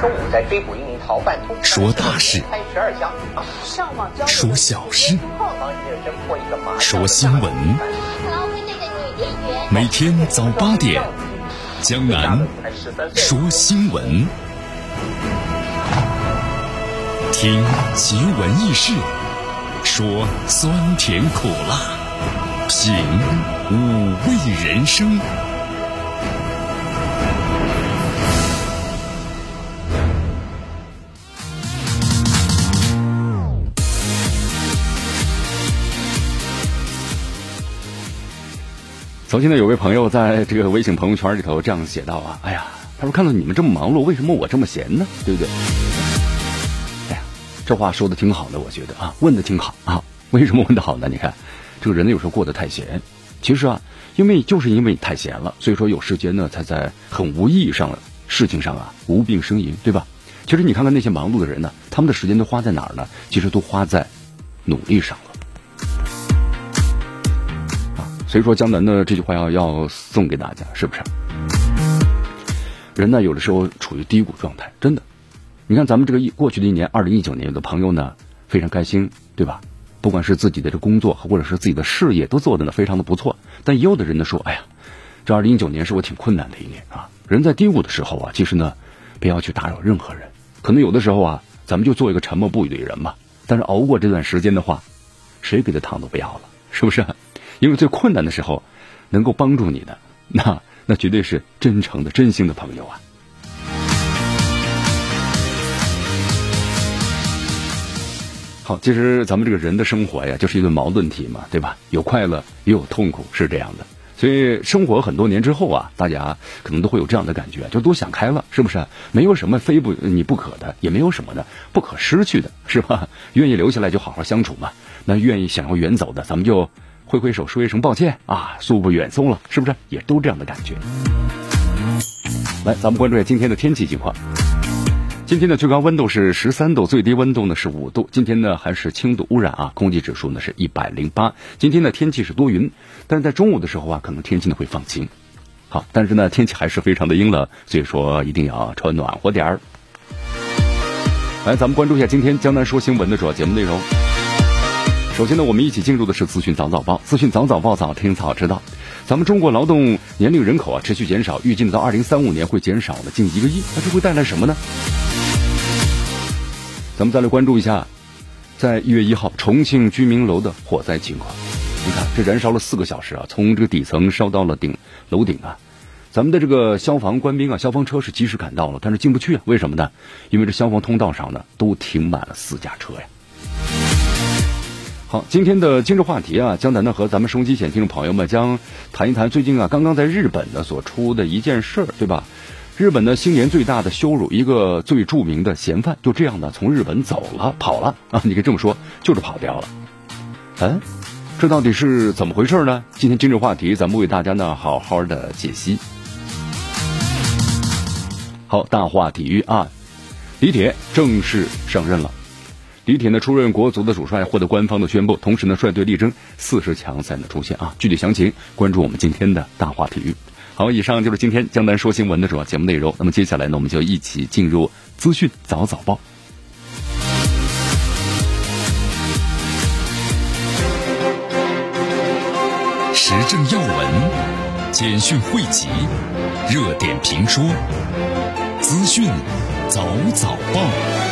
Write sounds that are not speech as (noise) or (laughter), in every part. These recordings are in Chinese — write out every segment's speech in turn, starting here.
中午在追捕一名逃犯，说大事，开十二枪，说小事，说新闻。每天早八点，江南说新闻，听奇闻异事，说酸甜苦辣，品五味人生。曾经呢，有位朋友在这个微信朋友圈里头这样写道啊，哎呀，他说看到你们这么忙碌，为什么我这么闲呢？对不对？哎呀，这话说的挺好的，我觉得啊，问的挺好啊。为什么问的好呢？你看，这个人呢有时候过得太闲，其实啊，因为就是因为你太闲了，所以说有时间呢才在很无意义上的事情上啊无病呻吟，对吧？其实你看看那些忙碌的人呢，他们的时间都花在哪儿呢？其实都花在努力上了。所以说，江南的这句话要要送给大家，是不是？人呢，有的时候处于低谷状态，真的。你看，咱们这个一过去的一年，二零一九年，有的朋友呢非常开心，对吧？不管是自己的这工作，或者是自己的事业，都做的呢非常的不错。但也有的人呢说，哎呀，这二零一九年是我挺困难的一年啊。人在低谷的时候啊，其实呢，不要去打扰任何人。可能有的时候啊，咱们就做一个沉默不语的人吧。但是熬过这段时间的话，谁给的糖都不要了，是不是？因为最困难的时候，能够帮助你的，(laughs) 那那绝对是真诚的、真心的朋友啊。好，其实咱们这个人的生活呀，就是一个矛盾体嘛，对吧？有快乐，也有痛苦，是这样的。所以生活很多年之后啊，大家可能都会有这样的感觉，就都想开了，是不是？没有什么非不你不可的，也没有什么的不可失去的，是吧？愿意留下来就好好相处嘛。那愿意想要远走的，咱们就。挥挥手说一声抱歉啊，恕不远送了，是不是？也都这样的感觉。来，咱们关注一下今天的天气情况。今天的最高温度是十三度，最低温度呢是五度。今天呢还是轻度污染啊，空气指数呢是一百零八。今天的天气是多云，但是在中午的时候啊，可能天气呢会放晴。好，但是呢天气还是非常的阴冷，所以说一定要穿暖和点儿。来，咱们关注一下今天江南说新闻的主要节目内容。首先呢，我们一起进入的是资讯早早报。资讯早早报，早听早知道。咱们中国劳动年龄人口啊持续减少，预计到二零三五年会减少了近一个亿。那这会带来什么呢？咱们再来关注一下，在一月一号重庆居民楼的火灾情况。你看，这燃烧了四个小时啊，从这个底层烧到了顶楼顶啊。咱们的这个消防官兵啊，消防车是及时赶到了，但是进不去啊。为什么呢？因为这消防通道上呢都停满了私家车呀。好，今天的今日话题啊，江南呢和咱们收音机前听众朋友们将谈一谈最近啊刚刚在日本呢所出的一件事儿，对吧？日本呢新年最大的羞辱，一个最著名的嫌犯就这样呢从日本走了，跑了啊！你可以这么说，就是跑掉了。嗯，这到底是怎么回事呢？今天今日话题，咱们为大家呢好好的解析。好，大话体育啊，李铁正式上任了。李铁呢出任国足的主帅，获得官方的宣布，同时呢率队力争四十强赛的出现啊！具体详情关注我们今天的大话体育。好，以上就是今天江南说新闻的主要节目内容。那么接下来呢，我们就一起进入资讯早早报，时政要闻、简讯汇集、热点评说、资讯早早报。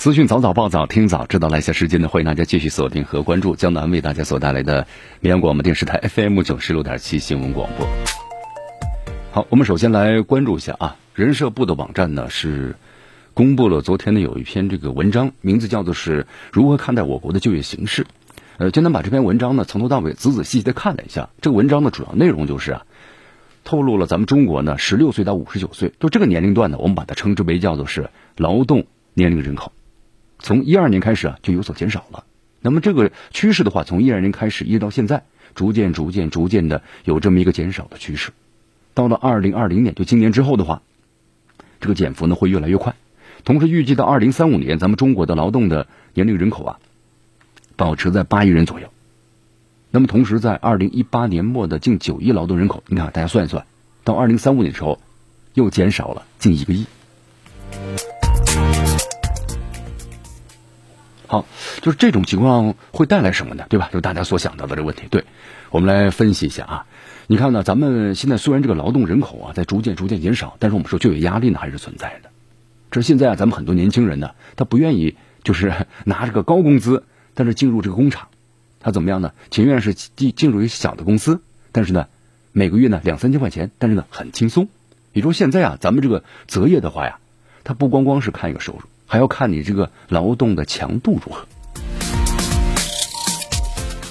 资讯早早报早听早知道，来下时间呢，欢迎大家继续锁定和关注江南为大家所带来的绵阳广播电视台 FM 九十六点七新闻广播。好，我们首先来关注一下啊，人社部的网站呢是公布了昨天呢有一篇这个文章，名字叫做是如何看待我国的就业形势。呃，江南把这篇文章呢从头到尾仔仔细细的看了一下，这个文章的主要内容就是啊，透露了咱们中国呢十六岁到五十九岁，就这个年龄段呢，我们把它称之为叫做是劳动年龄人口。从一二年开始啊，就有所减少了。那么这个趋势的话，从一二年开始一直到现在，逐渐、逐渐、逐渐的有这么一个减少的趋势。到了二零二零年，就今年之后的话，这个减幅呢会越来越快。同时，预计到二零三五年，咱们中国的劳动的年龄人口啊，保持在八亿人左右。那么同时在二零一八年末的近九亿劳动人口，你看大家算一算，到二零三五年的时候又减少了近一个亿。好，就是这种情况会带来什么呢？对吧？就大家所想到的这个问题。对，我们来分析一下啊。你看呢，咱们现在虽然这个劳动人口啊在逐渐逐渐减少，但是我们说就业压力呢还是存在的。这现在啊，咱们很多年轻人呢，他不愿意就是 (laughs) 拿着个高工资，但是进入这个工厂，他怎么样呢？情愿是进进入一个小的公司，但是呢，每个月呢两三千块钱，但是呢很轻松。也说现在啊，咱们这个择业的话呀，他不光光是看一个收入。还要看你这个劳动的强度如何。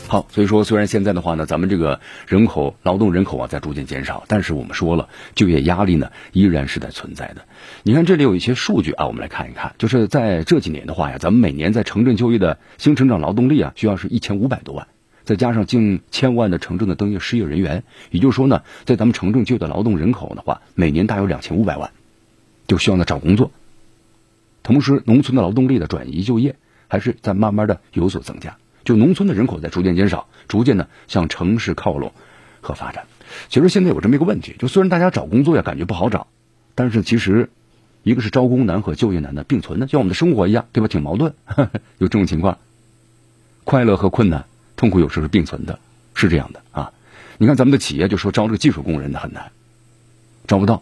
好，所以说虽然现在的话呢，咱们这个人口劳动人口啊在逐渐减少，但是我们说了，就业压力呢依然是在存在的。你看这里有一些数据啊，我们来看一看，就是在这几年的话呀，咱们每年在城镇就业的新成长劳动力啊，需要是一千五百多万，再加上近千万的城镇的登记失业人员，也就是说呢，在咱们城镇就业的劳动人口的话，每年大约两千五百万，就需要呢找工作。同时，农村的劳动力的转移就业还是在慢慢的有所增加，就农村的人口在逐渐减少，逐渐呢向城市靠拢和发展。其实现在有这么一个问题，就虽然大家找工作呀感觉不好找，但是其实一个是招工难和就业难的并存的，像我们的生活一样，对吧？挺矛盾，(laughs) 有这种情况，快乐和困难、痛苦有时候是并存的，是这样的啊。你看咱们的企业就说招这个技术工人的很难，招不到，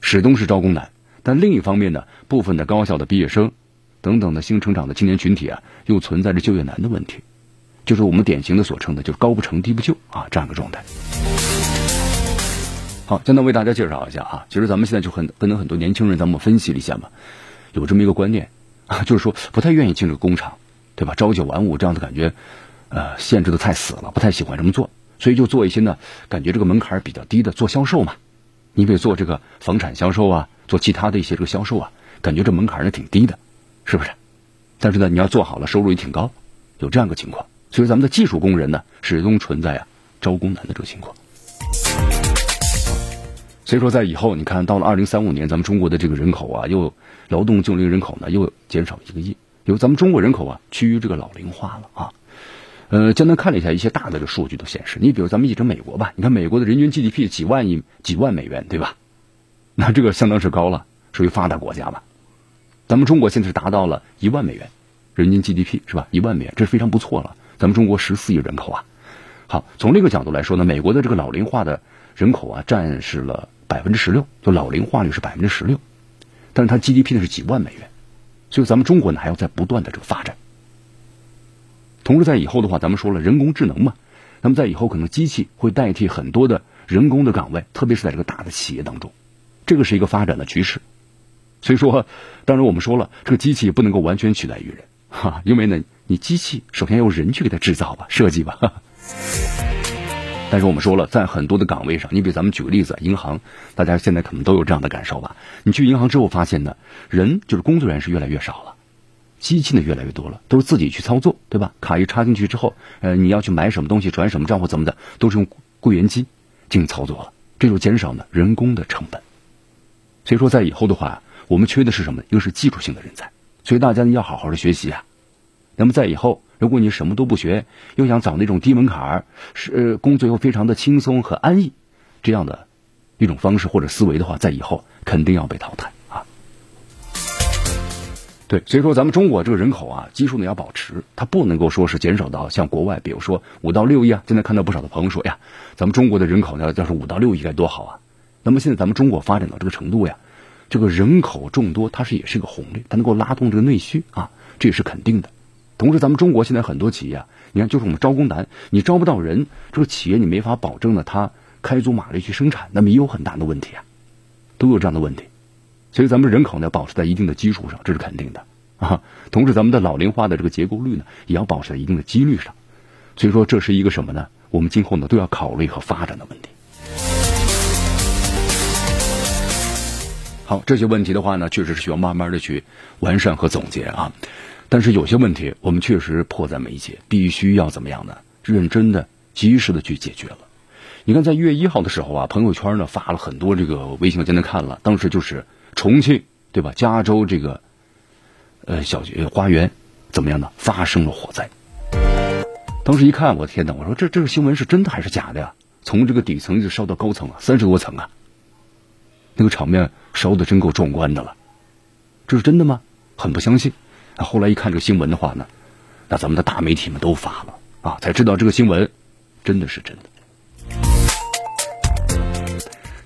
始终是招工难。但另一方面呢，部分的高校的毕业生，等等的新成长的青年群体啊，又存在着就业难的问题，就是我们典型的所称的，就是高不成低不就啊这样一个状态。好，简单为大家介绍一下啊，其实咱们现在就很跟很多年轻人，咱们分析了一下嘛，有这么一个观念啊，就是说不太愿意进入工厂，对吧？朝九晚五这样的感觉，呃，限制的太死了，不太喜欢这么做，所以就做一些呢，感觉这个门槛比较低的做销售嘛，你比如做这个房产销售啊。做其他的一些这个销售啊，感觉这门槛呢挺低的，是不是？但是呢，你要做好了，收入也挺高，有这样个情况。所以咱们的技术工人呢，始终存在啊招工难的这个情况。所以说，在以后你看到了二零三五年，咱们中国的这个人口啊，又劳动就业人口呢又减少一个亿，因为咱们中国人口啊趋于这个老龄化了啊。呃，简单看了一下一些大的这数据都显示，你比如咱们一直美国吧，你看美国的人均 GDP 几万亿几万美元，对吧？那这个相当是高了，属于发达国家吧？咱们中国现在是达到了一万美元，人均 GDP 是吧？一万美元，这是非常不错了。咱们中国十四亿人口啊，好，从这个角度来说呢，美国的这个老龄化的人口啊，占是了百分之十六，就老龄化率是百分之十六，但是它 GDP 呢是几万美元，所以咱们中国呢还要在不断的这个发展。同时在以后的话，咱们说了人工智能嘛，那么在以后可能机器会代替很多的人工的岗位，特别是在这个大的企业当中。这个是一个发展的趋势，所以说，当然我们说了，这个机器不能够完全取代于人，(laughs) 哈，因为呢，你机器首先要人去给它制造吧、设计吧。(laughs) 但是我们说了，在很多的岗位上，你比如咱们举个例子，银行，大家现在可能都有这样的感受吧？你去银行之后发现呢，人就是工作人员是越来越少了，机器呢越来越多了，都是自己去操作，对吧？卡一插进去之后，呃，你要去买什么东西、转什么账户怎么的，都是用柜员机进行操作了，这就减少了人工的成本。所以说，在以后的话，我们缺的是什么？一个是技术性的人才，所以大家呢要好好的学习啊。那么在以后，如果你什么都不学，又想找那种低门槛儿，是工作又非常的轻松和安逸，这样的一种方式或者思维的话，在以后肯定要被淘汰。对，所以说咱们中国这个人口啊，基数呢要保持，它不能够说是减少到像国外，比如说五到六亿啊。现在看到不少的朋友说呀，咱们中国的人口呢，要是五到六亿该多好啊。那么现在咱们中国发展到这个程度呀，这个人口众多，它是也是个红利，它能够拉动这个内需啊，这也是肯定的。同时，咱们中国现在很多企业，你看就是我们招工难，你招不到人，这个企业你没法保证呢，它开足马力去生产，那么也有很大的问题啊，都有这样的问题。所以咱们人口呢保持在一定的基础上，这是肯定的啊。同时，咱们的老龄化的这个结构率呢，也要保持在一定的几率上。所以说，这是一个什么呢？我们今后呢都要考虑和发展的问题。好，这些问题的话呢，确实是需要慢慢的去完善和总结啊。但是有些问题我们确实迫在眉睫，必须要怎么样呢？认真的、及时的去解决了。你看，在一月一号的时候啊，朋友圈呢发了很多这个微信，我今天看了，当时就是重庆对吧？加州这个呃小学花园怎么样呢？发生了火灾。当时一看，我天哪！我说这这个新闻是真的还是假的呀？从这个底层就烧到高层啊，三十多层啊，那个场面烧的真够壮观的了。这是真的吗？很不相信。后来一看这个新闻的话呢，那咱们的大媒体们都发了啊，才知道这个新闻真的是真的。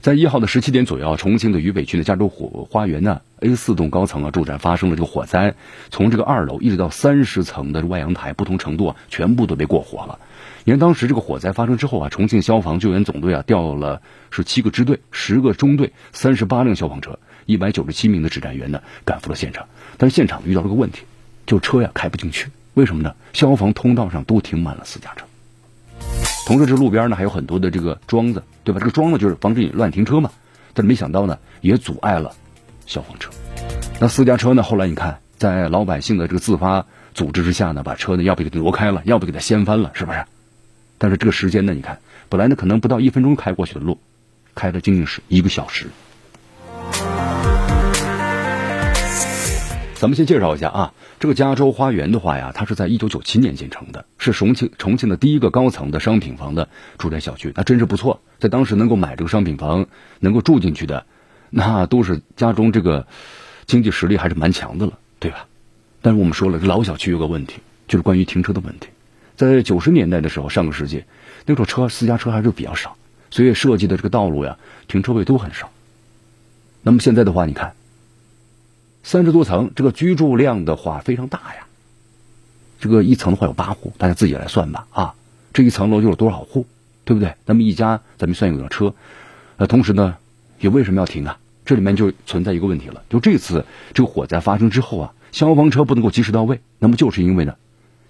在一号的十七点左右，重庆的渝北区的加州火花园呢 A 四栋高层啊住宅发生了这个火灾，从这个二楼一直到三十层的外阳台，不同程度啊全部都被过火了。你看当时这个火灾发生之后啊，重庆消防救援总队啊调了是七个支队、十个中队、三十八辆消防车、一百九十七名的指战员呢赶赴了现场，但是现场遇到了个问题，就车呀开不进去，为什么呢？消防通道上都停满了私家车。同时，这路边呢还有很多的这个桩子，对吧？这个桩子就是防止你乱停车嘛。但是没想到呢，也阻碍了消防车。那私家车呢？后来你看，在老百姓的这个自发组织之下呢，把车呢要不给挪开了，要不给它掀翻了，是不是？但是这个时间呢，你看，本来呢可能不到一分钟开过去的路，开了仅仅是一个小时。咱们先介绍一下啊，这个加州花园的话呀，它是在一九九七年建成的，是重庆重庆的第一个高层的商品房的住宅小区，那真是不错。在当时能够买这个商品房，能够住进去的，那都是家中这个经济实力还是蛮强的了，对吧？但是我们说了，这老小区有个问题，就是关于停车的问题。在九十年代的时候，上个世纪，那时候车私家车还是比较少，所以设计的这个道路呀，停车位都很少。那么现在的话，你看。三十多层，这个居住量的话非常大呀。这个一层的话有八户，大家自己来算吧啊。这一层楼就有多少户，对不对？那么一家咱们算有辆车，呃，同时呢，也为什么要停啊？这里面就存在一个问题了，就这次这个火灾发生之后啊，消防车不能够及时到位，那么就是因为呢，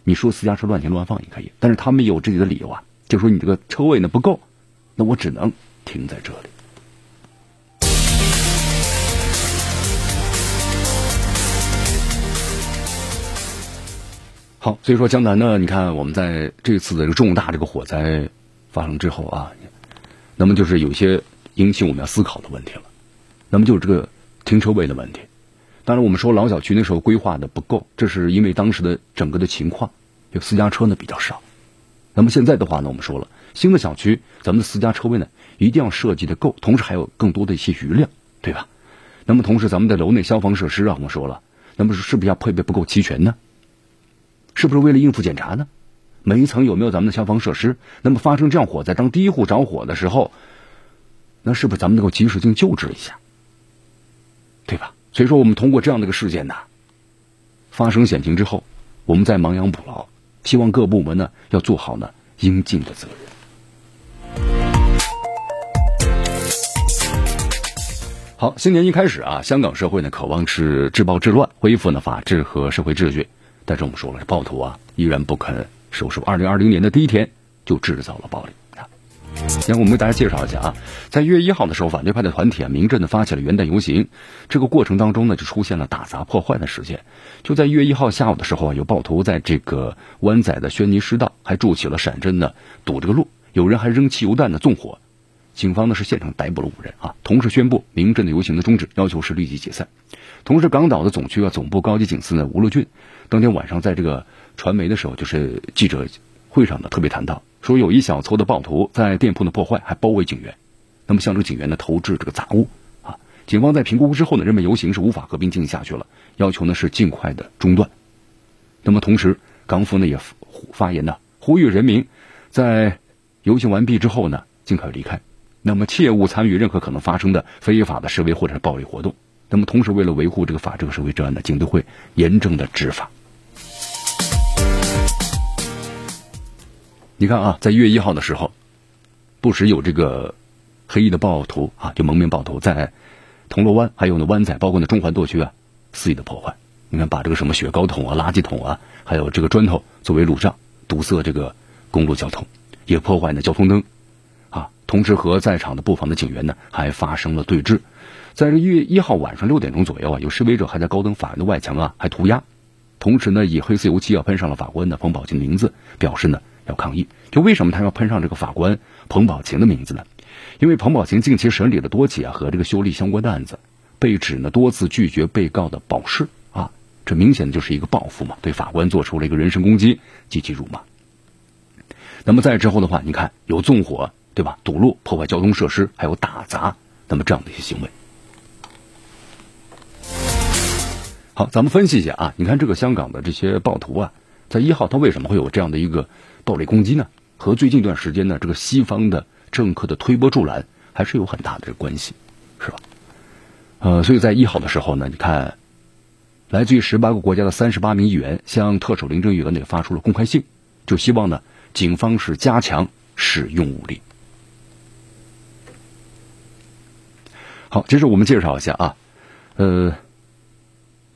你说私家车乱停乱放也可以，但是他们有自己的理由啊，就说你这个车位呢不够，那我只能停在这里。好，所以说江南呢，你看我们在这次的这个重大这个火灾发生之后啊，那么就是有些引起我们要思考的问题了。那么就是这个停车位的问题。当然，我们说老小区那时候规划的不够，这是因为当时的整个的情况，就私家车呢比较少。那么现在的话呢，我们说了，新的小区咱们的私家车位呢一定要设计的够，同时还有更多的一些余量，对吧？那么同时咱们的楼内消防设施啊，我们说了，那么是不是要配备不够齐全呢？是不是为了应付检查呢？每一层有没有咱们的消防设施？那么发生这样火灾，当第一户着火的时候，那是不是咱们能够及时性救治一下？对吧？所以说，我们通过这样的一个事件呢，发生险情之后，我们在亡羊补牢，希望各部门呢要做好呢应尽的责任。好，新年一开始啊，香港社会呢渴望是治暴治乱，恢复呢法治和社会秩序。但是我们说了，这暴徒啊依然不肯收手。二零二零年的第一天就制造了暴力。先我们给大家介绍一下啊，在一月一号的时候，反对派的团体啊，民阵呢发起了元旦游行。这个过程当中呢，就出现了打砸破坏的事件。就在一月一号下午的时候啊，有暴徒在这个湾仔的轩尼诗道还筑起了闪阵呢，堵这个路。有人还扔汽油弹呢，纵火。警方呢是现场逮捕了五人啊，同时宣布民阵的游行的终止，要求是立即解散。同时，港岛的总区啊总部高级警司呢吴乐俊。当天晚上，在这个传媒的时候，就是记者会上呢，特别谈到说，有一小撮的暴徒在店铺的破坏，还包围警员，那么向这个警员呢投掷这个杂物啊。警方在评估之后呢，认为游行是无法和平进行下去了，要求呢是尽快的中断。那么同时，港府呢也发言呢，呼吁人民在游行完毕之后呢，尽快离开，那么切勿参与任何可能发生的非法的示威或者是暴力活动。那么同时，为了维护这个法治和社会治安呢，警队会严正的执法。你看啊，在一月一号的时候，不时有这个黑衣的暴徒啊，就蒙面暴徒在铜锣湾还有呢湾仔，包括呢中环多区啊，肆意的破坏。你看，把这个什么雪糕桶啊、垃圾桶啊，还有这个砖头作为路障，堵塞这个公路交通，也破坏呢交通灯啊。同时和在场的布防的警员呢，还发生了对峙。在这一月一号晚上六点钟左右啊，有示威者还在高等法院的外墙啊，还涂鸦，同时呢，以黑色油漆啊喷上了法官的彭宝琴的名字，表示呢。要抗议，就为什么他要喷上这个法官彭宝琴的名字呢？因为彭宝琴近期审理了多起啊和这个修例相关的案子，被指呢多次拒绝被告的保释啊，这明显就是一个报复嘛，对法官做出了一个人身攻击及其辱骂。那么在之后的话，你看有纵火，对吧？堵路、破坏交通设施，还有打砸，那么这样的一些行为。好，咱们分析一下啊，你看这个香港的这些暴徒啊，在一号他为什么会有这样的一个暴力攻击呢？和最近一段时间呢，这个西方的政客的推波助澜还是有很大的关系，是吧？呃，所以在一号的时候呢，你看，来自于十八个国家的三十八名议员向特首林郑月娥呢发出了公开信，就希望呢警方是加强使用武力。好，接着我们介绍一下啊，呃，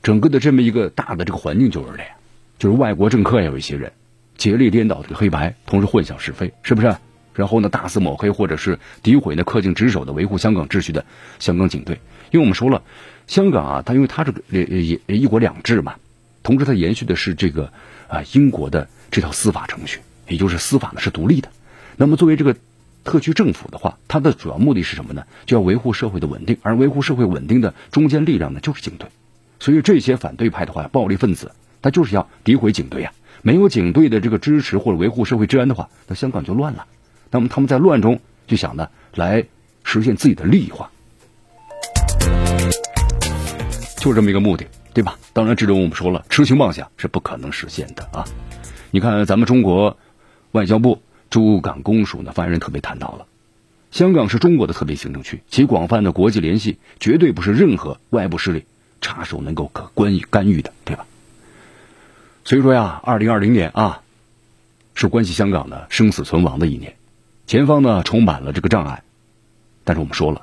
整个的这么一个大的这个环境就是这样，就是外国政客也有一些人竭力颠倒这个黑白，同时混淆是非，是不是？然后呢，大肆抹黑或者是诋毁呢，恪尽职守的维护香港秩序的香港警队。因为我们说了，香港啊，它因为它这个也也一国两制嘛，同时它延续的是这个啊英国的这套司法程序，也就是司法呢是独立的。那么作为这个特区政府的话，它的主要目的是什么呢？就要维护社会的稳定，而维护社会稳定的中坚力量呢就是警队。所以这些反对派的话，暴力分子他就是要诋毁警队呀。没有警队的这个支持或者维护社会治安的话，那香港就乱了。那么他们在乱中就想呢来实现自己的利益化。就这么一个目的，对吧？当然，这种我们说了，痴心妄想是不可能实现的啊！你看，咱们中国外交部驻港公署呢发言人特别谈到了，香港是中国的特别行政区，其广泛的国际联系绝对不是任何外部势力插手能够可关于干预的，对吧？所以说呀，二零二零年啊，是关系香港的生死存亡的一年，前方呢充满了这个障碍，但是我们说了，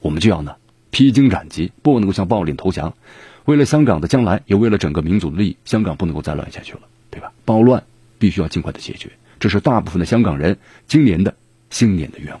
我们就要呢。披荆斩棘，不能够向暴力投降。为了香港的将来，也为了整个民族的利益，香港不能够再乱下去了，对吧？暴乱必须要尽快的解决，这是大部分的香港人今年的新年的愿望。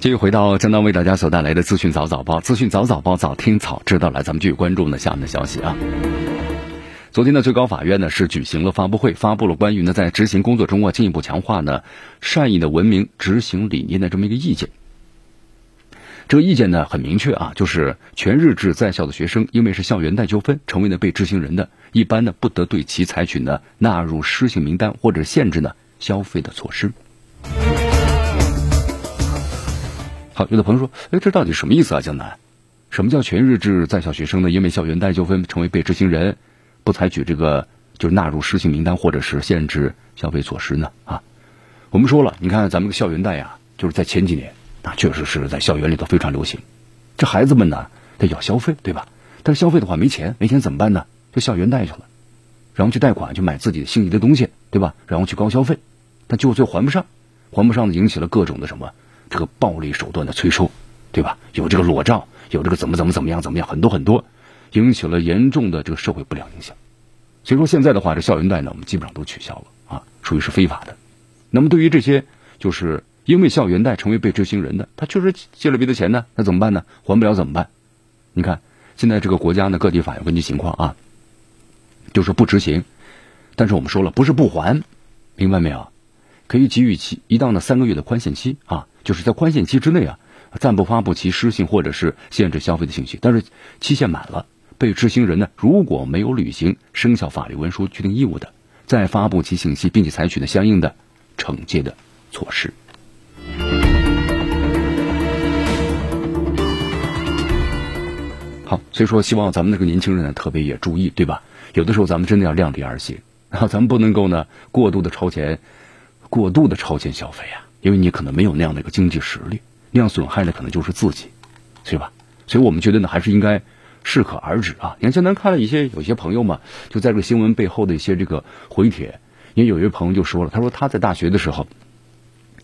继续回到江南为大家所带来的资讯早早报，资讯早早报，早听早知道。来，咱们继续关注呢下面的消息啊。昨天呢，最高法院呢是举行了发布会，发布了关于呢在执行工作中啊进一步强化呢善意的文明执行理念的这么一个意见。这个意见呢很明确啊，就是全日制在校的学生因为是校园贷纠纷成为呢被执行人的，一般呢不得对其采取呢纳入失信名单或者限制呢消费的措施。好，有的朋友说，哎，这到底什么意思啊？江南，什么叫全日制在校学生呢？因为校园贷纠纷成为被执行人？不采取这个就是纳入失信名单或者是限制消费措施呢？啊，我们说了，你看咱们的校园贷呀，就是在前几年，那确实是在校园里头非常流行。这孩子们呢，他要消费，对吧？但是消费的话没钱，没钱怎么办呢？就校园贷去了，然后去贷款去买自己心仪的东西，对吧？然后去高消费，但最后最后还不上，还不上呢，引起了各种的什么这个暴力手段的催收，对吧？有这个裸照，有这个怎么怎么怎么样怎么样，很多很多。引起了严重的这个社会不良影响，所以说现在的话，这校园贷呢，我们基本上都取消了啊，属于是非法的。那么对于这些就是因为校园贷成为被执行人的，他确实借了别的钱呢，那怎么办呢？还不了怎么办？你看现在这个国家呢，各地法院根据情况啊，就是不执行，但是我们说了，不是不还，明白没有？可以给予其一到呢三个月的宽限期啊，就是在宽限期之内啊，暂不发布其失信或者是限制消费的信息，但是期限满了。被执行人呢，如果没有履行生效法律文书确定义务的，再发布其信息，并且采取呢相应的惩戒的措施。好，所以说希望咱们那个年轻人呢，特别也注意，对吧？有的时候咱们真的要量力而行，然后咱们不能够呢过度的超前，过度的超前消费啊，因为你可能没有那样的一个经济实力，那样损害的可能就是自己，对吧？所以我们觉得呢，还是应该。适可而止啊！你看，江南看了一些有些朋友嘛，就在这个新闻背后的一些这个回帖，因为有一位朋友就说了，他说他在大学的时候，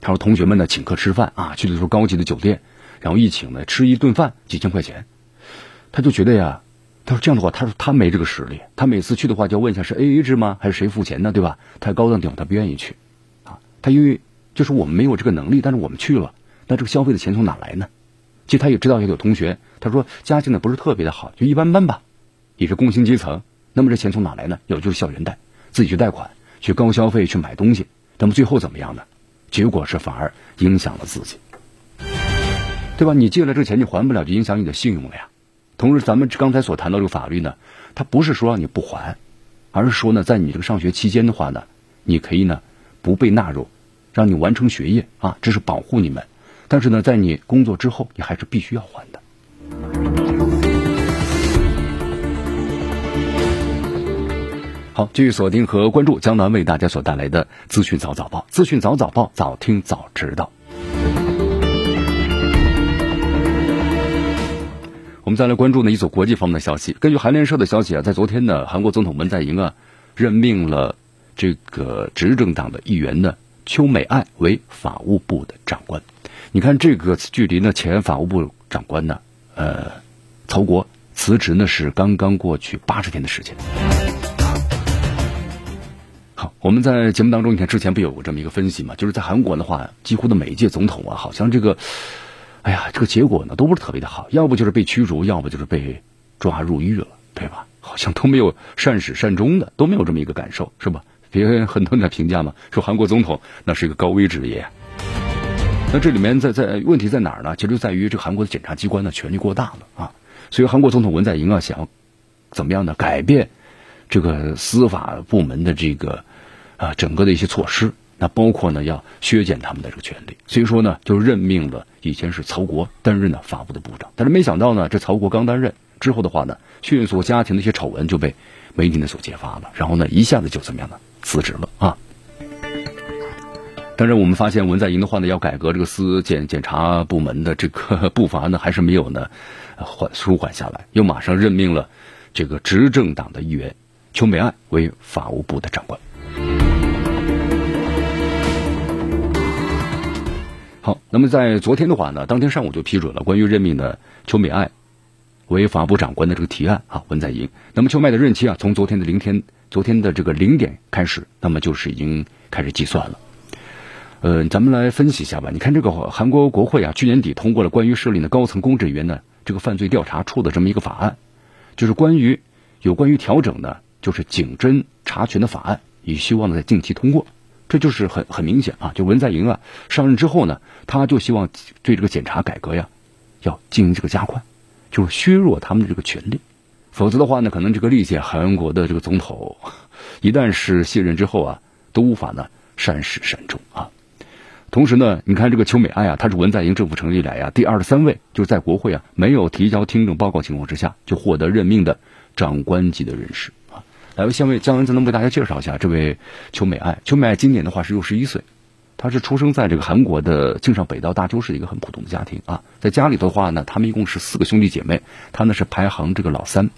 他说同学们呢请客吃饭啊，去的时候高级的酒店，然后一请呢吃一顿饭几千块钱，他就觉得呀，他说这样的话，他说他没这个实力，他每次去的话就要问一下是 A A 制吗，还是谁付钱呢，对吧？太高档地方他不愿意去，啊，他因为就是我们没有这个能力，但是我们去了，那这个消费的钱从哪来呢？其实他也知道有同学，他说家境呢不是特别的好，就一般般吧，也是工薪阶层，那么这钱从哪来呢？有就是校园贷，自己去贷款，去高消费去买东西，那么最后怎么样呢？结果是反而影响了自己，对吧？你借了这个钱你还不了，就影响你的信用了呀。同时，咱们刚才所谈到这个法律呢，它不是说让你不还，而是说呢，在你这个上学期间的话呢，你可以呢不被纳入，让你完成学业啊，这是保护你们。但是呢，在你工作之后，你还是必须要还的。好，继续锁定和关注江南为大家所带来的资讯早早报，资讯早早报，早听早知道。我们再来关注呢一组国际方面的消息。根据韩联社的消息啊，在昨天呢，韩国总统文在寅啊任命了这个执政党的议员呢邱美爱为法务部的长官。你看，这个距离呢前法务部长官呢呃曹国辞职呢是刚刚过去八十天的时间。好，我们在节目当中，你看之前不有过这么一个分析嘛？就是在韩国的话，几乎的每一届总统啊，好像这个。哎呀，这个结果呢都不是特别的好，要不就是被驱逐，要不就是被抓入狱了，对吧？好像都没有善始善终的，都没有这么一个感受，是吧？别人很多人在评价嘛，说韩国总统那是一个高危职业。那这里面在在问题在哪儿呢？其实就在于这韩国的检察机关呢权力过大了啊，所以韩国总统文在寅啊想要怎么样呢？改变这个司法部门的这个啊整个的一些措施。那包括呢，要削减他们的这个权利，所以说呢，就任命了以前是曹国担任的法务的部长，但是没想到呢，这曹国刚担任之后的话呢，迅速家庭的一些丑闻就被媒体呢所揭发了，然后呢，一下子就怎么样呢，辞职了啊。但是我们发现文在寅的话呢，要改革这个司检检察部门的这个 (laughs) 步伐呢，还是没有呢缓舒缓下来，又马上任命了这个执政党的议员邱美爱为法务部的长官。好，那么在昨天的话呢，当天上午就批准了关于任命的邱美爱为法部长官的这个提案啊，文在寅。那么邱麦的任期啊，从昨天的零天，昨天的这个零点开始，那么就是已经开始计算了。呃，咱们来分析一下吧。你看这个韩国国会啊，去年底通过了关于设立的高层公职员的这个犯罪调查处的这么一个法案，就是关于有关于调整的，就是警侦查权的法案，也希望呢在近期通过。这就是很很明显啊！就文在寅啊上任之后呢，他就希望对这个检察改革呀，要进行这个加快，就是削弱他们的这个权利。否则的话呢，可能这个历届韩国的这个总统，(laughs) 一旦是卸任之后啊，都无法呢善始善终啊。同时呢，你看这个邱美爱啊，他是文在寅政府成立以来啊第二十三位，就是在国会啊没有提交听证报告情况之下就获得任命的长官级的人士啊。来，先为姜文再能为大家介绍一下这位邱美爱。邱美爱今年的话是六十一岁，他是出生在这个韩国的庆尚北道大邱市一个很普通的家庭啊。在家里的话呢，他们一共是四个兄弟姐妹，他呢是排行这个老三。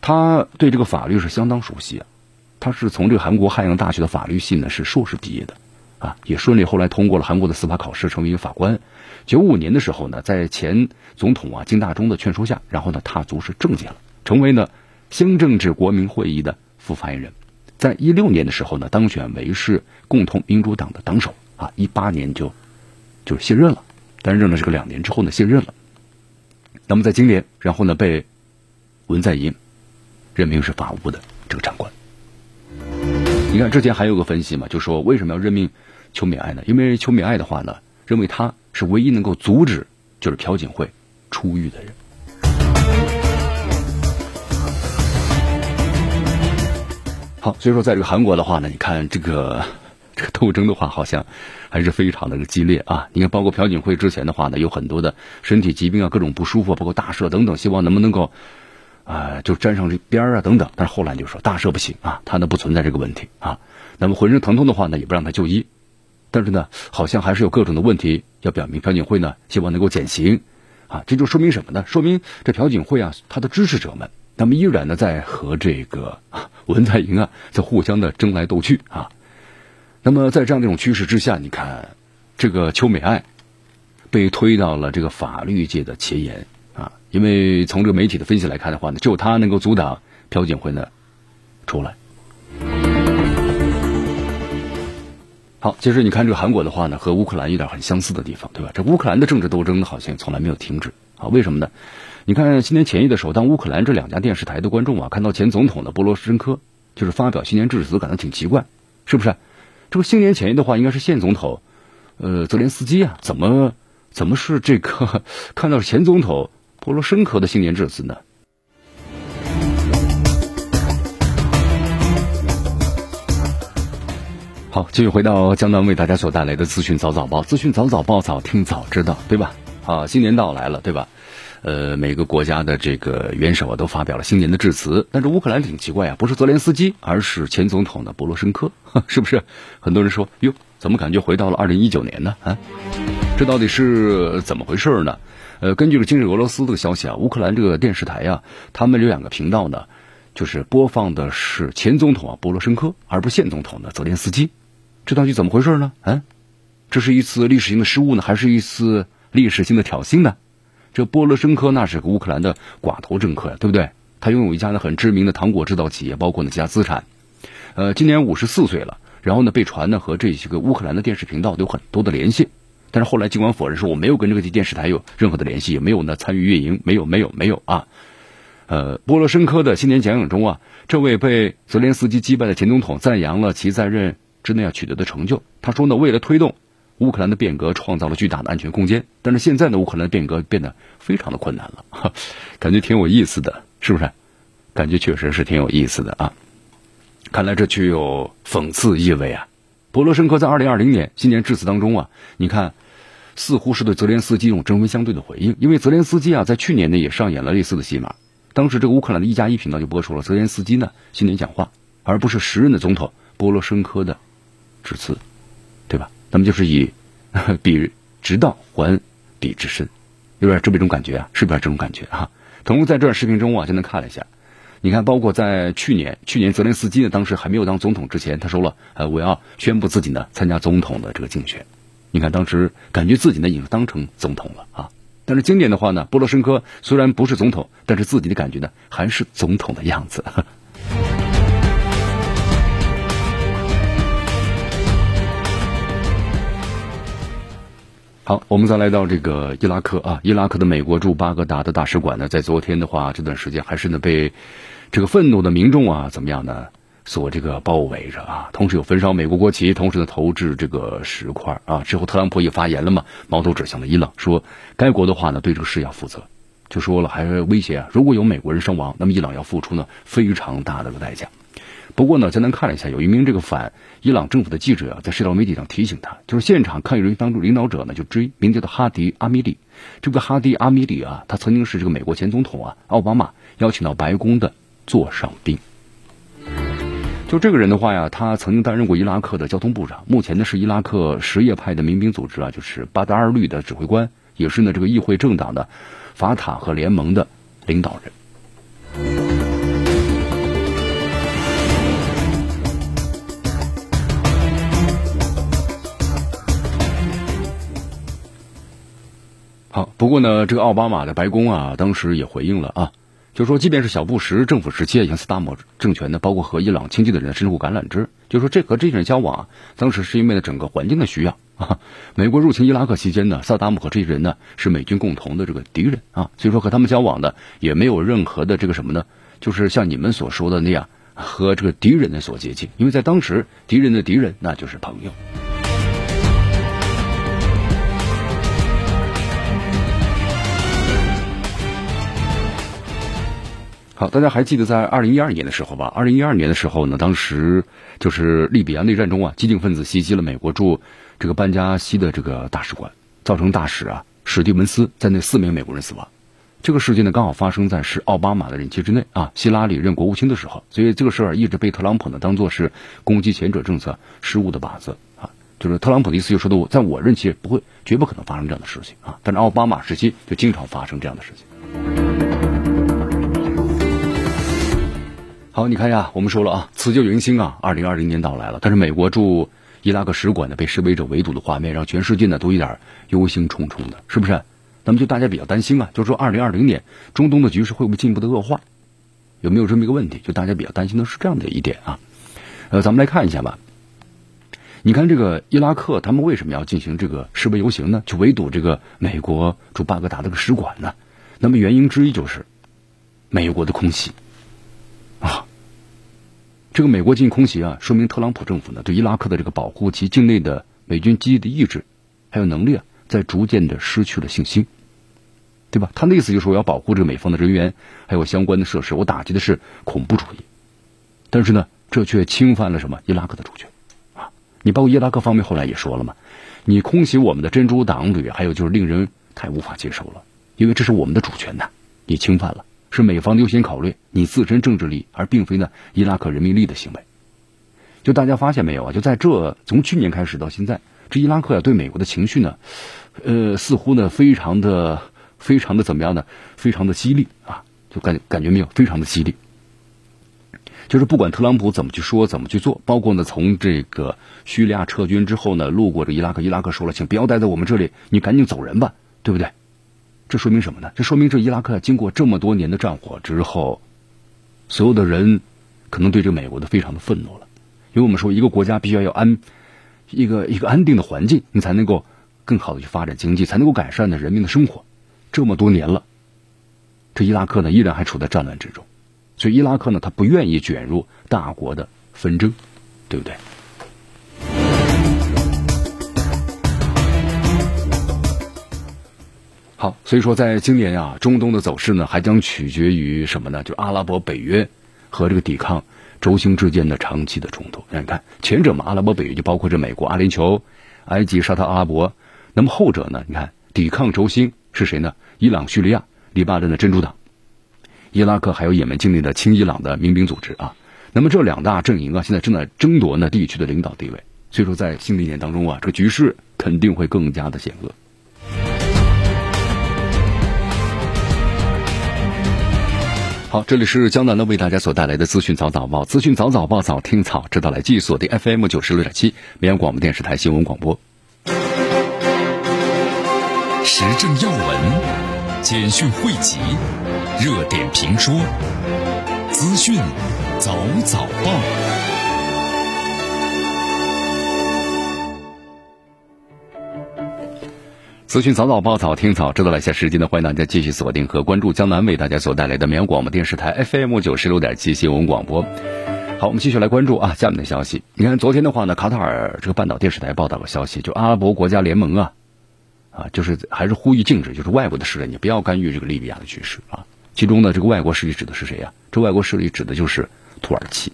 他对这个法律是相当熟悉啊。他是从这个韩国汉阳大学的法律系呢是硕士毕业的啊，也顺利后来通过了韩国的司法考试，成为一个法官。九五年的时候呢，在前总统啊金大中的劝说下，然后呢踏足是政界了，成为呢。新政治国民会议的副发言人，在一六年的时候呢，当选为是共同民主党的党首啊，一八年就就卸任了，担任了这个两年之后呢，卸任了。那么在今年，然后呢，被文在寅任命是法务的这个长官。你看之前还有个分析嘛，就说为什么要任命邱敏爱呢？因为邱敏爱的话呢，认为他是唯一能够阻止就是朴槿惠出狱的人。好，所以说在这个韩国的话呢，你看这个这个斗争的话，好像还是非常的激烈啊。你看，包括朴槿惠之前的话呢，有很多的身体疾病啊，各种不舒服，包括大赦等等，希望能不能够啊就沾上这边啊等等。但是后来就说大赦不行啊，他呢不存在这个问题啊。那么浑身疼痛的话呢，也不让他就医。但是呢，好像还是有各种的问题要表明朴槿惠呢，希望能够减刑啊。这就说明什么呢？说明这朴槿惠啊，他的支持者们。那么依然呢，在和这个文在寅啊，在互相的争来斗去啊。那么在这样的一种趋势之下，你看这个邱美爱被推到了这个法律界的前沿，啊，因为从这个媒体的分析来看的话呢，只有他能够阻挡朴槿惠呢出来。好，其实你看这个韩国的话呢，和乌克兰有点很相似的地方，对吧？这乌克兰的政治斗争呢，好像从来没有停止啊？为什么呢？你看新年前夜的时候，当乌克兰这两家电视台的观众啊，看到前总统的波罗申科就是发表新年致辞，感到挺奇怪，是不是？这个新年前夜的话，应该是现总统，呃，泽连斯基啊，怎么怎么是这个看到前总统波罗申科的新年致辞呢？好，继续回到江南为大家所带来的资讯早早报，资讯早早报早听早知道，对吧？啊，新年到来了，对吧？呃，每个国家的这个元首啊都发表了新年的致辞，但是乌克兰挺奇怪啊，不是泽连斯基，而是前总统的波罗申科，(laughs) 是不是？很多人说，哟，怎么感觉回到了二零一九年呢？啊，这到底是怎么回事呢？呃，根据了今日俄罗斯的消息啊，乌克兰这个电视台呀，他们有两个频道呢，就是播放的是前总统啊波罗申科，而不是现总统的泽连斯基。这到底怎么回事呢？嗯，这是一次历史性的失误呢，还是一次历史性的挑衅呢？这波罗申科那是个乌克兰的寡头政客呀，对不对？他拥有一家呢很知名的糖果制造企业，包括呢其他资产。呃，今年五十四岁了，然后呢被传呢和这些个乌克兰的电视频道有很多的联系，但是后来尽管否认说我没有跟这个电视台有任何的联系，也没有呢参与运营，没有没有没有啊。呃，波罗申科的新年讲演中啊，这位被泽连斯基击败的前总统赞扬了其在任。之内要取得的成就，他说呢，为了推动乌克兰的变革，创造了巨大的安全空间。但是现在呢，乌克兰的变革变得非常的困难了，感觉挺有意思的，是不是？感觉确实是挺有意思的啊。看来这具有讽刺意味啊。波罗申科在二零二零年新年致辞当中啊，你看，似乎是对泽连斯基一种针锋相对的回应，因为泽连斯基啊，在去年呢也上演了类似的戏码。当时这个乌克兰的一加一频道就播出了泽连斯基呢新年讲话，而不是时任的总统波罗申科的。致辞，那么就是以 (laughs) 彼直道还彼之身，有点这么一种感觉啊，是不是这种感觉啊？同时在这段视频中啊，就能看了一下，你看，包括在去年，去年泽连斯基呢，当时还没有当总统之前，他说了，呃，我要宣布自己呢参加总统的这个竞选。你看，当时感觉自己呢已经当成总统了啊。但是经典的话呢，波罗申科虽然不是总统，但是自己的感觉呢还是总统的样子。好，我们再来到这个伊拉克啊，伊拉克的美国驻巴格达的大使馆呢，在昨天的话，这段时间还是呢被这个愤怒的民众啊，怎么样呢？所这个包围着啊，同时有焚烧美国国旗，同时呢投掷这个石块啊。之后特朗普也发言了嘛，矛头指向了伊朗，说该国的话呢对这个事要负责，就说了还威胁啊，如果有美国人伤亡，那么伊朗要付出呢非常大的个代价。不过呢，咱能看了一下，有一名这个反伊朗政府的记者啊，在社交媒体上提醒他，就是现场抗议人当中领导者呢就追名叫的哈迪阿米里。这个哈迪阿米里啊，他曾经是这个美国前总统啊奥巴马邀请到白宫的座上宾。就这个人的话呀，他曾经担任过伊拉克的交通部长，目前呢是伊拉克什叶派的民兵组织啊，就是巴达尔律的指挥官，也是呢这个议会政党的法塔和联盟的领导人。好，不过呢，这个奥巴马的白宫啊，当时也回应了啊，就说即便是小布什政府时期，像萨达姆政权呢，包括和伊朗亲近的人伸出橄榄枝，就说这和这些人交往啊，当时是因为呢整个环境的需要啊。美国入侵伊拉克期间呢，萨达姆和这些人呢是美军共同的这个敌人啊，所以说和他们交往的也没有任何的这个什么呢，就是像你们所说的那样和这个敌人呢所接近，因为在当时敌人的敌人那就是朋友。好，大家还记得在二零一二年的时候吧？二零一二年的时候呢，当时就是利比亚内战中啊，激进分子袭击了美国驻这个班加西的这个大使馆，造成大使啊史蒂文斯在内四名美国人死亡。这个事件呢，刚好发生在是奥巴马的任期之内啊，希拉里任国务卿的时候，所以这个事儿一直被特朗普呢当做是攻击前者政策失误的靶子啊。就是特朗普的意思就是说的，在我任期不会，绝不可能发生这样的事情啊。但是奥巴马时期就经常发生这样的事情。好，你看呀，我们说了啊，辞旧迎新啊，二零二零年到来了。但是美国驻伊拉克使馆呢被示威者围堵的画面，让全世界呢都有点忧心忡忡的，是不是？那么就大家比较担心啊，就是说二零二零年中东的局势会不会进一步的恶化？有没有这么一个问题？就大家比较担心的是这样的一点啊。呃，咱们来看一下吧。你看这个伊拉克，他们为什么要进行这个示威游行呢？去围堵这个美国驻巴格达这个使馆呢？那么原因之一就是美国的空袭啊。这个美国进行空袭啊，说明特朗普政府呢对伊拉克的这个保护其境内的美军基地的意志还有能力啊，在逐渐的失去了信心，对吧？他的意思就是，我要保护这个美方的人员还有相关的设施，我打击的是恐怖主义，但是呢，这却侵犯了什么伊拉克的主权啊？你包括伊拉克方面后来也说了嘛，你空袭我们的珍珠党旅，还有就是令人太无法接受了，因为这是我们的主权呐，你侵犯了。是美方优先考虑你自身政治利益，而并非呢伊拉克人民利益的行为。就大家发现没有啊？就在这从去年开始到现在，这伊拉克呀对美国的情绪呢，呃，似乎呢非常的非常的怎么样呢？非常的激励啊！就感感觉没有非常的激励。就是不管特朗普怎么去说，怎么去做，包括呢从这个叙利亚撤军之后呢，路过这伊拉克，伊拉克说了，请不要待在我们这里，你赶紧走人吧，对不对？这说明什么呢？这说明这伊拉克经过这么多年的战火之后，所有的人可能对这个美国都非常的愤怒了。因为我们说，一个国家必须要有安一个一个安定的环境，你才能够更好的去发展经济，才能够改善的人民的生活。这么多年了，这伊拉克呢依然还处在战乱之中，所以伊拉克呢他不愿意卷入大国的纷争，对不对？好，所以说在今年呀，中东的走势呢，还将取决于什么呢？就阿拉伯北约和这个抵抗轴心之间的长期的冲突。你看，前者嘛，阿拉伯北约就包括这美国、阿联酋、埃及、沙特阿拉伯。那么后者呢？你看，抵抗轴心是谁呢？伊朗、叙利亚、黎巴嫩的珍珠党、伊拉克还有也门境内的亲伊朗的民兵组织啊。那么这两大阵营啊，现在正在争夺呢地区的领导地位。所以说，在新的一年当中啊，这个局势肯定会更加的险恶。好，这里是江南的为大家所带来的资讯早早报，资讯早早报早听早知道来继续锁定 FM 九十六点七绵阳广播电视台新闻广播。时政要闻、简讯汇集、热点评说、资讯早早报。资讯早早报早听早知道了一下时间呢，欢迎大家继续锁定和关注江南为大家所带来的绵阳广播电视台 FM 九十六点七新闻广播。好，我们继续来关注啊，下面的消息。你看，昨天的话呢，卡塔尔这个半岛电视台报道个消息，就阿拉伯国家联盟啊，啊，就是还是呼吁禁止，就是外国的势力你不要干预这个利比亚的局势啊。其中呢，这个外国势力指的是谁呀？这外国势力指的就是土耳其。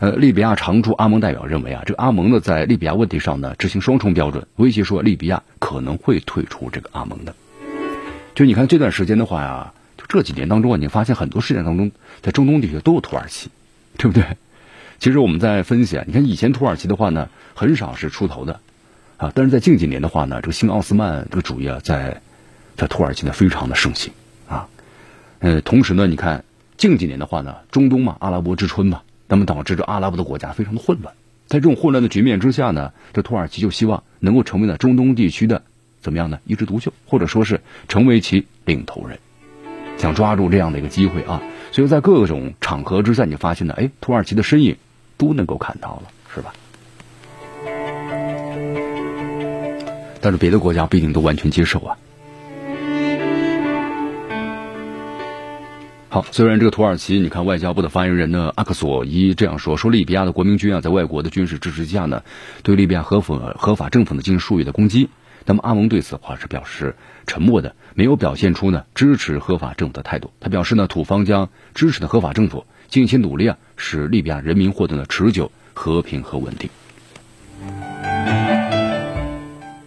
呃，利比亚常驻阿盟代表认为啊，这个阿盟呢在利比亚问题上呢执行双重标准，威胁说利比亚可能会退出这个阿盟的。就你看这段时间的话呀，就这几年当中啊，你发现很多事件当中，在中东地区都有土耳其，对不对？其实我们在分析啊，你看以前土耳其的话呢，很少是出头的啊，但是在近几年的话呢，这个新奥斯曼这个主义啊，在在土耳其呢非常的盛行啊。呃，同时呢，你看近几年的话呢，中东嘛，阿拉伯之春嘛。那么导致这阿拉伯的国家非常的混乱，在这种混乱的局面之下呢，这土耳其就希望能够成为呢中东地区的怎么样呢一枝独秀，或者说是成为其领头人，想抓住这样的一个机会啊。所以在各种场合之下，你发现呢，哎，土耳其的身影都能够看到了，是吧？但是别的国家不一定都完全接受啊。好，虽然这个土耳其，你看外交部的发言人呢，阿克索伊这样说，说利比亚的国民军啊，在外国的军事支持下呢，对利比亚合法合法政府呢进行数月的攻击。那么阿蒙对此话是表示沉默的，没有表现出呢支持合法政府的态度。他表示呢，土方将支持的合法政府尽心努力啊，使利比亚人民获得了持久和平和稳定。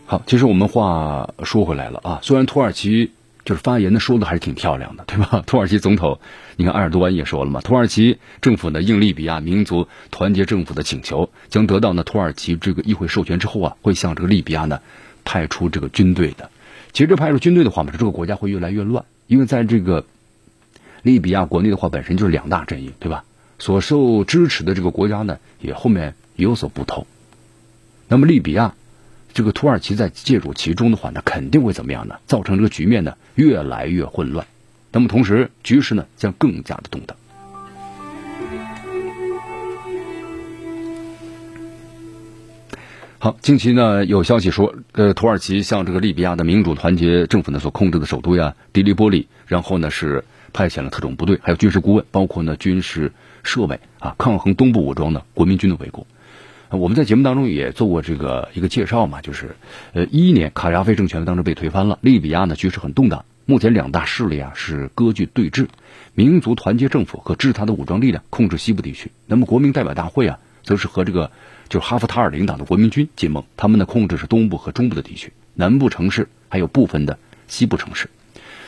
好，其实我们话说回来了啊，虽然土耳其。就是发言呢，说的还是挺漂亮的，(laughs) 对吧？土耳其总统，你看埃尔多安也说了嘛，土耳其政府呢应利比亚民族团结政府的请求，将得到呢土耳其这个议会授权之后啊，会向这个利比亚呢派出这个军队的。其实这派出军队的话嘛，这个国家会越来越乱，因为在这个利比亚国内的话，本身就是两大阵营，对吧？所受支持的这个国家呢，也后面也有所不同。那么利比亚。这个土耳其在介入其中的话，那肯定会怎么样呢？造成这个局面呢越来越混乱。那么同时，局势呢将更加的动荡。好，近期呢有消息说，呃，土耳其向这个利比亚的民主团结政府呢所控制的首都呀迪利波利，然后呢是派遣了特种部队，还有军事顾问，包括呢军事设备啊，抗衡东部武装的国民军的围攻。我们在节目当中也做过这个一个介绍嘛，就是呃一一年卡扎菲政权当时被推翻了，利比亚呢局势很动荡，目前两大势力啊是割据对峙，民族团结政府和支持他的武装力量控制西部地区，那么国民代表大会啊则是和这个。就是哈夫塔尔领导的国民军结盟，他们的控制是东部和中部的地区，南部城市还有部分的西部城市。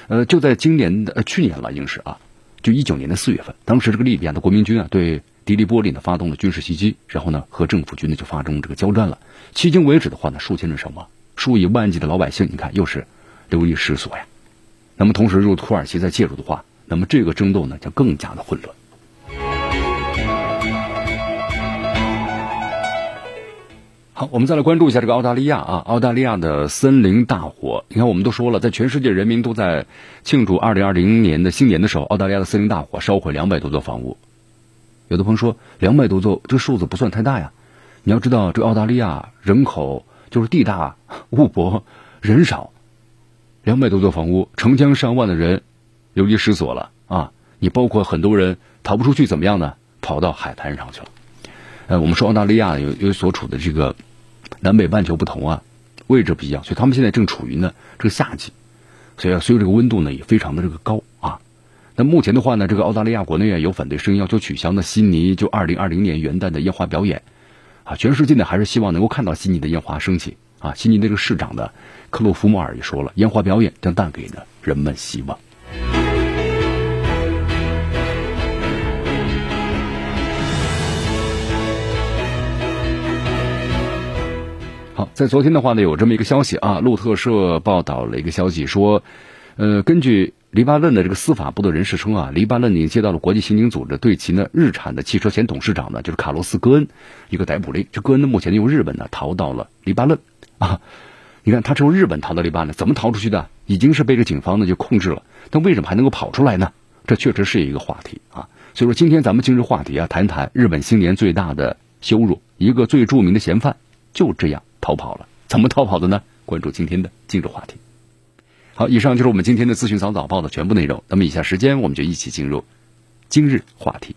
呃，就在今年的呃去年了，应是啊，就一九年的四月份，当时这个利比亚的国民军啊对迪利波利呢发动了军事袭击，然后呢和政府军呢就发生这个交战了。迄今为止的话呢，数千人伤亡，数以万计的老百姓，你看又是流离失所呀。那么同时，如果土耳其再介入的话，那么这个争斗呢将更加的混乱。好，我们再来关注一下这个澳大利亚啊，澳大利亚的森林大火。你看，我们都说了，在全世界人民都在庆祝二零二零年的新年的时候，澳大利亚的森林大火烧毁两百多座房屋。有的朋友说，两百多座这个数字不算太大呀。你要知道，这澳大利亚人口就是地大物博人少，两百多座房屋，成千上万的人流离失所了啊！你包括很多人逃不出去，怎么样呢？跑到海滩上去了。呃，我们说澳大利亚有有所处的这个。南北半球不同啊，位置不一样，所以他们现在正处于呢这个夏季，所以所以这个温度呢也非常的这个高啊。那目前的话呢，这个澳大利亚国内啊有反对声音，要求取消呢悉尼就二零二零年元旦的烟花表演啊。全世界呢还是希望能够看到悉尼的烟花升起啊。悉尼这个市长的克洛夫莫尔也说了，烟花表演将带给呢人们希望。好，在昨天的话呢，有这么一个消息啊，路透社报道了一个消息说，呃，根据黎巴嫩的这个司法部的人士称啊，黎巴嫩已经接到了国际刑警组织对其呢日产的汽车前董事长呢，就是卡洛斯戈恩一个逮捕令。这戈恩呢，目前用日本呢逃到了黎巴嫩 (laughs) 啊。你看他从日本逃到黎巴嫩，怎么逃出去的？已经是被这警方呢就控制了，但为什么还能够跑出来呢？这确实是一个话题啊。所以说，今天咱们今日话题啊，谈谈日本新年最大的羞辱，一个最著名的嫌犯就这样。逃跑了，怎么逃跑的呢？关注今天的今日话题。好，以上就是我们今天的资讯早早报的全部内容。那么以下时间，我们就一起进入今日话题。